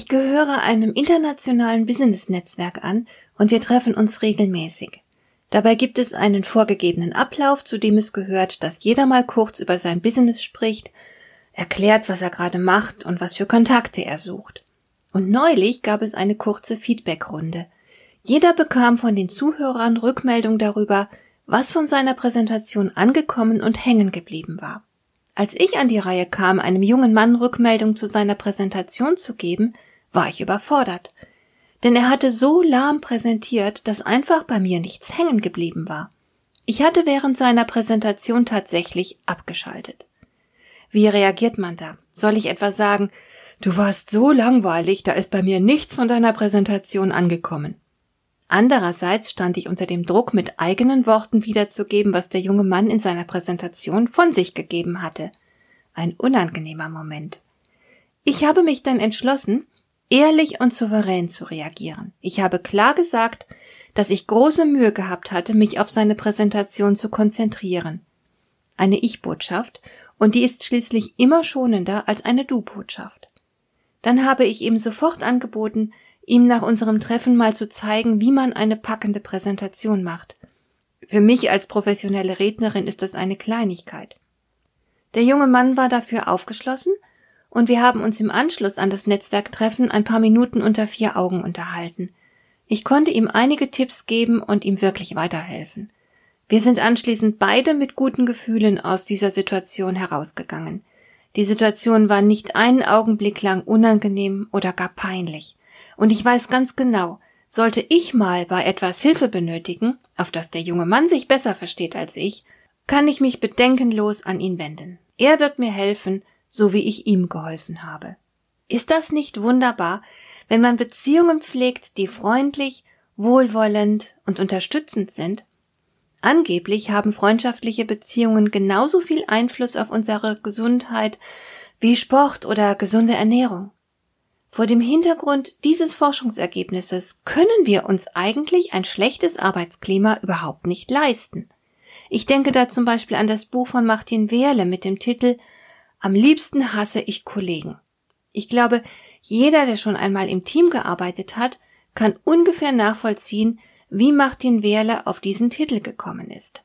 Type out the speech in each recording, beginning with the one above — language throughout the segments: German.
Ich gehöre einem internationalen Business-Netzwerk an und wir treffen uns regelmäßig. Dabei gibt es einen vorgegebenen Ablauf, zu dem es gehört, dass jeder mal kurz über sein Business spricht, erklärt, was er gerade macht und was für Kontakte er sucht. Und neulich gab es eine kurze Feedbackrunde. Jeder bekam von den Zuhörern Rückmeldung darüber, was von seiner Präsentation angekommen und hängen geblieben war. Als ich an die Reihe kam, einem jungen Mann Rückmeldung zu seiner Präsentation zu geben, war ich überfordert. Denn er hatte so lahm präsentiert, dass einfach bei mir nichts hängen geblieben war. Ich hatte während seiner Präsentation tatsächlich abgeschaltet. Wie reagiert man da? Soll ich etwa sagen, du warst so langweilig, da ist bei mir nichts von deiner Präsentation angekommen. Andererseits stand ich unter dem Druck, mit eigenen Worten wiederzugeben, was der junge Mann in seiner Präsentation von sich gegeben hatte. Ein unangenehmer Moment. Ich habe mich dann entschlossen, ehrlich und souverän zu reagieren. Ich habe klar gesagt, dass ich große Mühe gehabt hatte, mich auf seine Präsentation zu konzentrieren. Eine Ich-Botschaft, und die ist schließlich immer schonender als eine Du-Botschaft. Dann habe ich ihm sofort angeboten, ihm nach unserem Treffen mal zu zeigen, wie man eine packende Präsentation macht. Für mich als professionelle Rednerin ist das eine Kleinigkeit. Der junge Mann war dafür aufgeschlossen und wir haben uns im Anschluss an das Netzwerktreffen ein paar Minuten unter vier Augen unterhalten. Ich konnte ihm einige Tipps geben und ihm wirklich weiterhelfen. Wir sind anschließend beide mit guten Gefühlen aus dieser Situation herausgegangen. Die Situation war nicht einen Augenblick lang unangenehm oder gar peinlich. Und ich weiß ganz genau, sollte ich mal bei etwas Hilfe benötigen, auf das der junge Mann sich besser versteht als ich, kann ich mich bedenkenlos an ihn wenden. Er wird mir helfen, so wie ich ihm geholfen habe. Ist das nicht wunderbar, wenn man Beziehungen pflegt, die freundlich, wohlwollend und unterstützend sind? Angeblich haben freundschaftliche Beziehungen genauso viel Einfluss auf unsere Gesundheit wie Sport oder gesunde Ernährung. Vor dem Hintergrund dieses Forschungsergebnisses können wir uns eigentlich ein schlechtes Arbeitsklima überhaupt nicht leisten. Ich denke da zum Beispiel an das Buch von Martin Wehrle mit dem Titel Am liebsten hasse ich Kollegen. Ich glaube, jeder, der schon einmal im Team gearbeitet hat, kann ungefähr nachvollziehen, wie Martin Wehrle auf diesen Titel gekommen ist.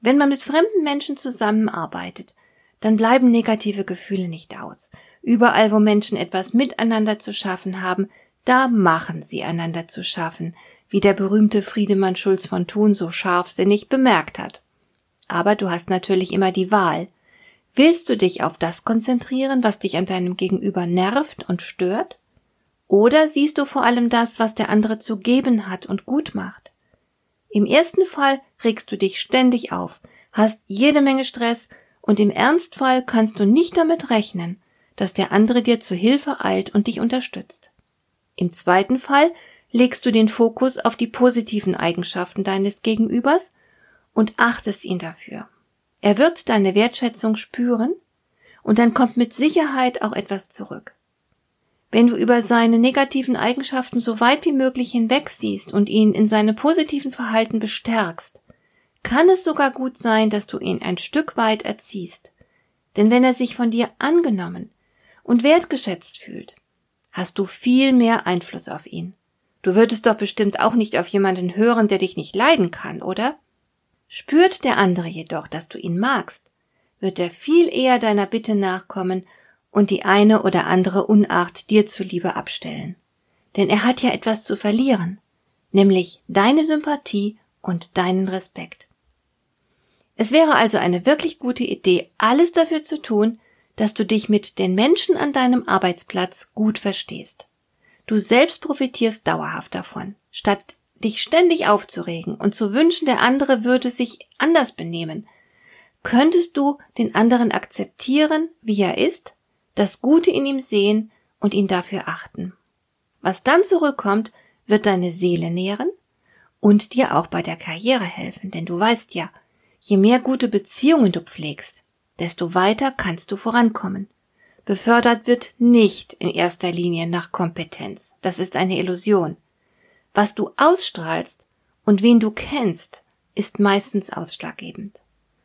Wenn man mit fremden Menschen zusammenarbeitet, dann bleiben negative Gefühle nicht aus. Überall, wo Menschen etwas miteinander zu schaffen haben, da machen sie einander zu schaffen, wie der berühmte Friedemann Schulz von Thun so scharfsinnig bemerkt hat. Aber du hast natürlich immer die Wahl. Willst du dich auf das konzentrieren, was dich an deinem Gegenüber nervt und stört? Oder siehst du vor allem das, was der andere zu geben hat und gut macht? Im ersten Fall regst du dich ständig auf, hast jede Menge Stress und im Ernstfall kannst du nicht damit rechnen, dass der andere dir zu Hilfe eilt und dich unterstützt. Im zweiten Fall legst du den Fokus auf die positiven Eigenschaften deines Gegenübers und achtest ihn dafür. Er wird deine Wertschätzung spüren und dann kommt mit Sicherheit auch etwas zurück. Wenn du über seine negativen Eigenschaften so weit wie möglich hinwegsiehst und ihn in seinem positiven Verhalten bestärkst, kann es sogar gut sein, dass du ihn ein Stück weit erziehst. Denn wenn er sich von dir angenommen, und wertgeschätzt fühlt, hast du viel mehr Einfluss auf ihn. Du würdest doch bestimmt auch nicht auf jemanden hören, der dich nicht leiden kann, oder? Spürt der andere jedoch, dass du ihn magst, wird er viel eher deiner Bitte nachkommen und die eine oder andere Unart dir zuliebe abstellen. Denn er hat ja etwas zu verlieren, nämlich deine Sympathie und deinen Respekt. Es wäre also eine wirklich gute Idee, alles dafür zu tun, dass du dich mit den Menschen an deinem Arbeitsplatz gut verstehst. Du selbst profitierst dauerhaft davon, statt dich ständig aufzuregen und zu wünschen, der andere würde sich anders benehmen. Könntest du den anderen akzeptieren, wie er ist, das Gute in ihm sehen und ihn dafür achten. Was dann zurückkommt, wird deine Seele nähren und dir auch bei der Karriere helfen, denn du weißt ja, je mehr gute Beziehungen du pflegst, desto weiter kannst du vorankommen. Befördert wird nicht in erster Linie nach Kompetenz. Das ist eine Illusion. Was du ausstrahlst und wen du kennst, ist meistens ausschlaggebend.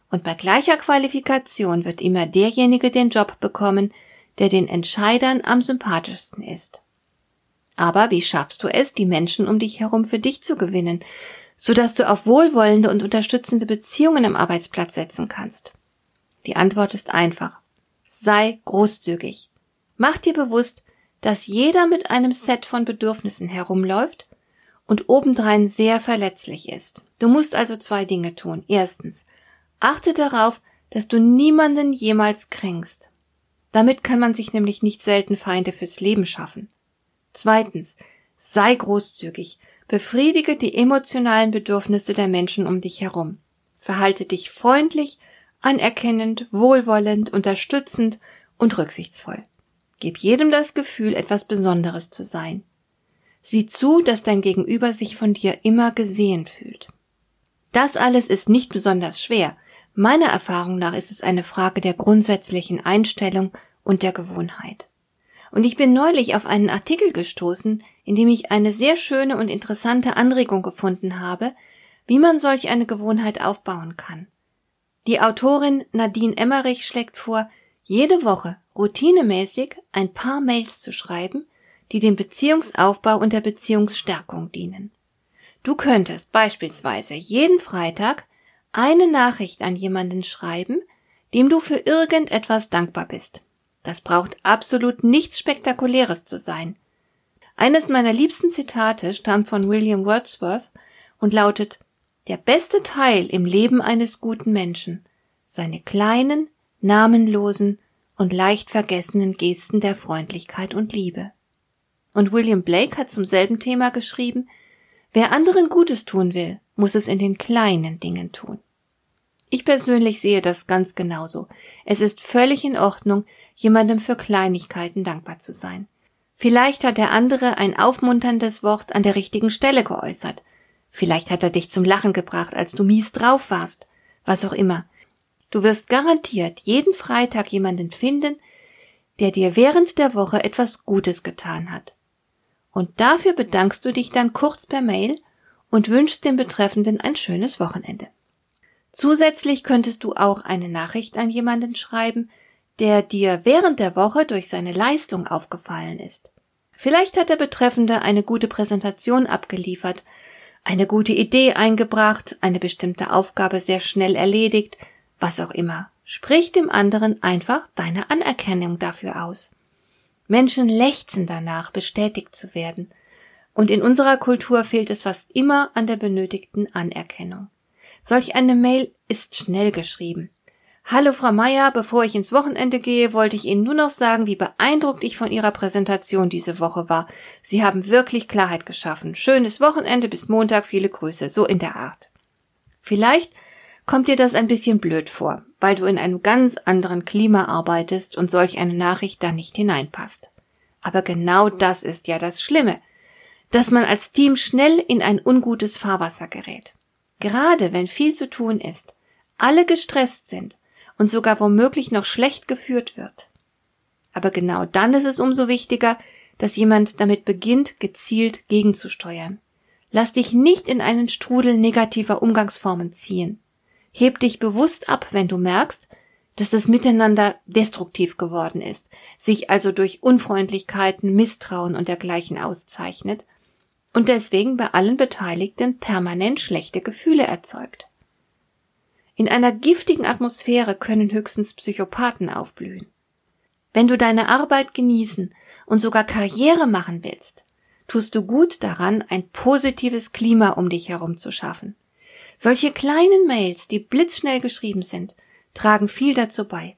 Und bei gleicher Qualifikation wird immer derjenige den Job bekommen, der den Entscheidern am sympathischsten ist. Aber wie schaffst du es, die Menschen um dich herum für dich zu gewinnen, so dass du auf wohlwollende und unterstützende Beziehungen am Arbeitsplatz setzen kannst? Die Antwort ist einfach. Sei großzügig. Mach dir bewusst, dass jeder mit einem Set von Bedürfnissen herumläuft und obendrein sehr verletzlich ist. Du musst also zwei Dinge tun. Erstens, achte darauf, dass du niemanden jemals kränkst. Damit kann man sich nämlich nicht selten Feinde fürs Leben schaffen. Zweitens, sei großzügig, befriedige die emotionalen Bedürfnisse der Menschen um dich herum. Verhalte dich freundlich, anerkennend, wohlwollend, unterstützend und rücksichtsvoll. Gib jedem das Gefühl, etwas Besonderes zu sein. Sieh zu, dass dein Gegenüber sich von dir immer gesehen fühlt. Das alles ist nicht besonders schwer. Meiner Erfahrung nach ist es eine Frage der grundsätzlichen Einstellung und der Gewohnheit. Und ich bin neulich auf einen Artikel gestoßen, in dem ich eine sehr schöne und interessante Anregung gefunden habe, wie man solch eine Gewohnheit aufbauen kann. Die Autorin Nadine Emmerich schlägt vor, jede Woche routinemäßig ein paar Mails zu schreiben, die dem Beziehungsaufbau und der Beziehungsstärkung dienen. Du könntest beispielsweise jeden Freitag eine Nachricht an jemanden schreiben, dem du für irgendetwas dankbar bist. Das braucht absolut nichts Spektakuläres zu sein. Eines meiner liebsten Zitate stammt von William Wordsworth und lautet Der beste Teil im Leben eines guten Menschen, seine kleinen, namenlosen und leicht vergessenen Gesten der Freundlichkeit und Liebe. Und William Blake hat zum selben Thema geschrieben, wer anderen Gutes tun will, muss es in den kleinen Dingen tun. Ich persönlich sehe das ganz genauso. Es ist völlig in Ordnung, jemandem für Kleinigkeiten dankbar zu sein. Vielleicht hat der andere ein aufmunterndes Wort an der richtigen Stelle geäußert. Vielleicht hat er dich zum Lachen gebracht, als du mies drauf warst. Was auch immer. Du wirst garantiert jeden Freitag jemanden finden, der dir während der Woche etwas Gutes getan hat. Und dafür bedankst du dich dann kurz per Mail und wünschst dem Betreffenden ein schönes Wochenende. Zusätzlich könntest du auch eine Nachricht an jemanden schreiben, der dir während der Woche durch seine Leistung aufgefallen ist. Vielleicht hat der Betreffende eine gute Präsentation abgeliefert, eine gute Idee eingebracht, eine bestimmte Aufgabe sehr schnell erledigt, was auch immer. Sprich dem anderen einfach deine Anerkennung dafür aus. Menschen lechzen danach, bestätigt zu werden. Und in unserer Kultur fehlt es fast immer an der benötigten Anerkennung. Solch eine Mail ist schnell geschrieben. Hallo Frau Meier, bevor ich ins Wochenende gehe, wollte ich Ihnen nur noch sagen, wie beeindruckt ich von Ihrer Präsentation diese Woche war. Sie haben wirklich Klarheit geschaffen. Schönes Wochenende bis Montag, viele Grüße, so in der Art. Vielleicht kommt dir das ein bisschen blöd vor, weil du in einem ganz anderen Klima arbeitest und solch eine Nachricht da nicht hineinpasst. Aber genau das ist ja das Schlimme, dass man als Team schnell in ein ungutes Fahrwasser gerät. Gerade wenn viel zu tun ist, alle gestresst sind und sogar womöglich noch schlecht geführt wird. Aber genau dann ist es umso wichtiger, dass jemand damit beginnt, gezielt gegenzusteuern. Lass dich nicht in einen Strudel negativer Umgangsformen ziehen. Heb dich bewusst ab, wenn du merkst, dass das Miteinander destruktiv geworden ist, sich also durch Unfreundlichkeiten, Misstrauen und dergleichen auszeichnet und deswegen bei allen Beteiligten permanent schlechte Gefühle erzeugt. In einer giftigen Atmosphäre können höchstens Psychopathen aufblühen. Wenn du deine Arbeit genießen und sogar Karriere machen willst, tust du gut daran, ein positives Klima um dich herum zu schaffen. Solche kleinen Mails, die blitzschnell geschrieben sind, tragen viel dazu bei.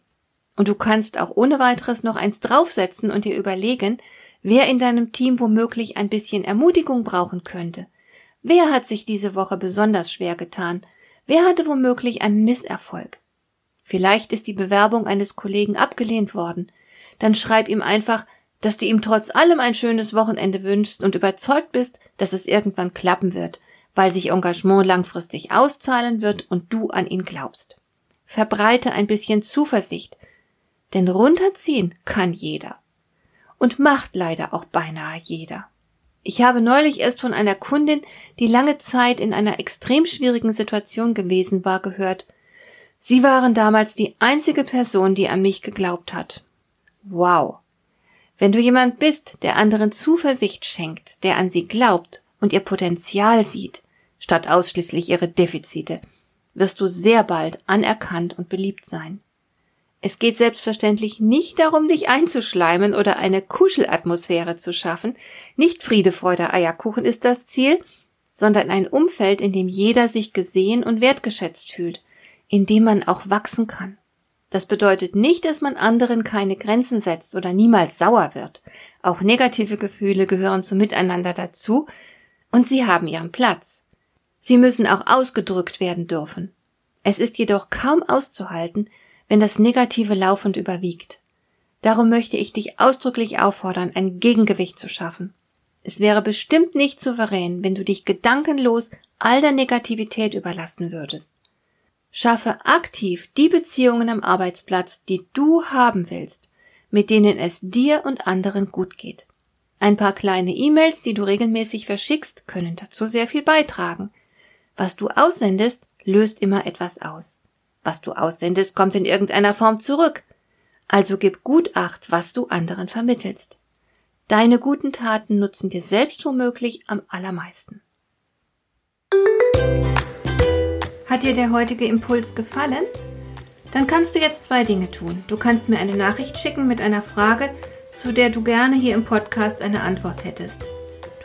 Und du kannst auch ohne weiteres noch eins draufsetzen und dir überlegen, wer in deinem Team womöglich ein bisschen Ermutigung brauchen könnte. Wer hat sich diese Woche besonders schwer getan? Wer hatte womöglich einen Misserfolg? Vielleicht ist die Bewerbung eines Kollegen abgelehnt worden. Dann schreib ihm einfach, dass du ihm trotz allem ein schönes Wochenende wünschst und überzeugt bist, dass es irgendwann klappen wird, weil sich Engagement langfristig auszahlen wird und du an ihn glaubst. Verbreite ein bisschen Zuversicht, denn runterziehen kann jeder. Und macht leider auch beinahe jeder. Ich habe neulich erst von einer Kundin, die lange Zeit in einer extrem schwierigen Situation gewesen war, gehört. Sie waren damals die einzige Person, die an mich geglaubt hat. Wow. Wenn du jemand bist, der anderen Zuversicht schenkt, der an sie glaubt und ihr Potenzial sieht, statt ausschließlich ihre Defizite, wirst du sehr bald anerkannt und beliebt sein. Es geht selbstverständlich nicht darum, dich einzuschleimen oder eine Kuschelatmosphäre zu schaffen. Nicht Friede, Freude, Eierkuchen ist das Ziel, sondern ein Umfeld, in dem jeder sich gesehen und wertgeschätzt fühlt, in dem man auch wachsen kann. Das bedeutet nicht, dass man anderen keine Grenzen setzt oder niemals sauer wird. Auch negative Gefühle gehören zum Miteinander dazu und sie haben ihren Platz. Sie müssen auch ausgedrückt werden dürfen. Es ist jedoch kaum auszuhalten, wenn das Negative laufend überwiegt. Darum möchte ich dich ausdrücklich auffordern, ein Gegengewicht zu schaffen. Es wäre bestimmt nicht souverän, wenn du dich gedankenlos all der Negativität überlassen würdest. Schaffe aktiv die Beziehungen am Arbeitsplatz, die du haben willst, mit denen es dir und anderen gut geht. Ein paar kleine E-Mails, die du regelmäßig verschickst, können dazu sehr viel beitragen. Was du aussendest, löst immer etwas aus. Was du aussendest, kommt in irgendeiner Form zurück. Also gib gut acht, was du anderen vermittelst. Deine guten Taten nutzen dir selbst womöglich am allermeisten. Hat dir der heutige Impuls gefallen? Dann kannst du jetzt zwei Dinge tun. Du kannst mir eine Nachricht schicken mit einer Frage, zu der du gerne hier im Podcast eine Antwort hättest.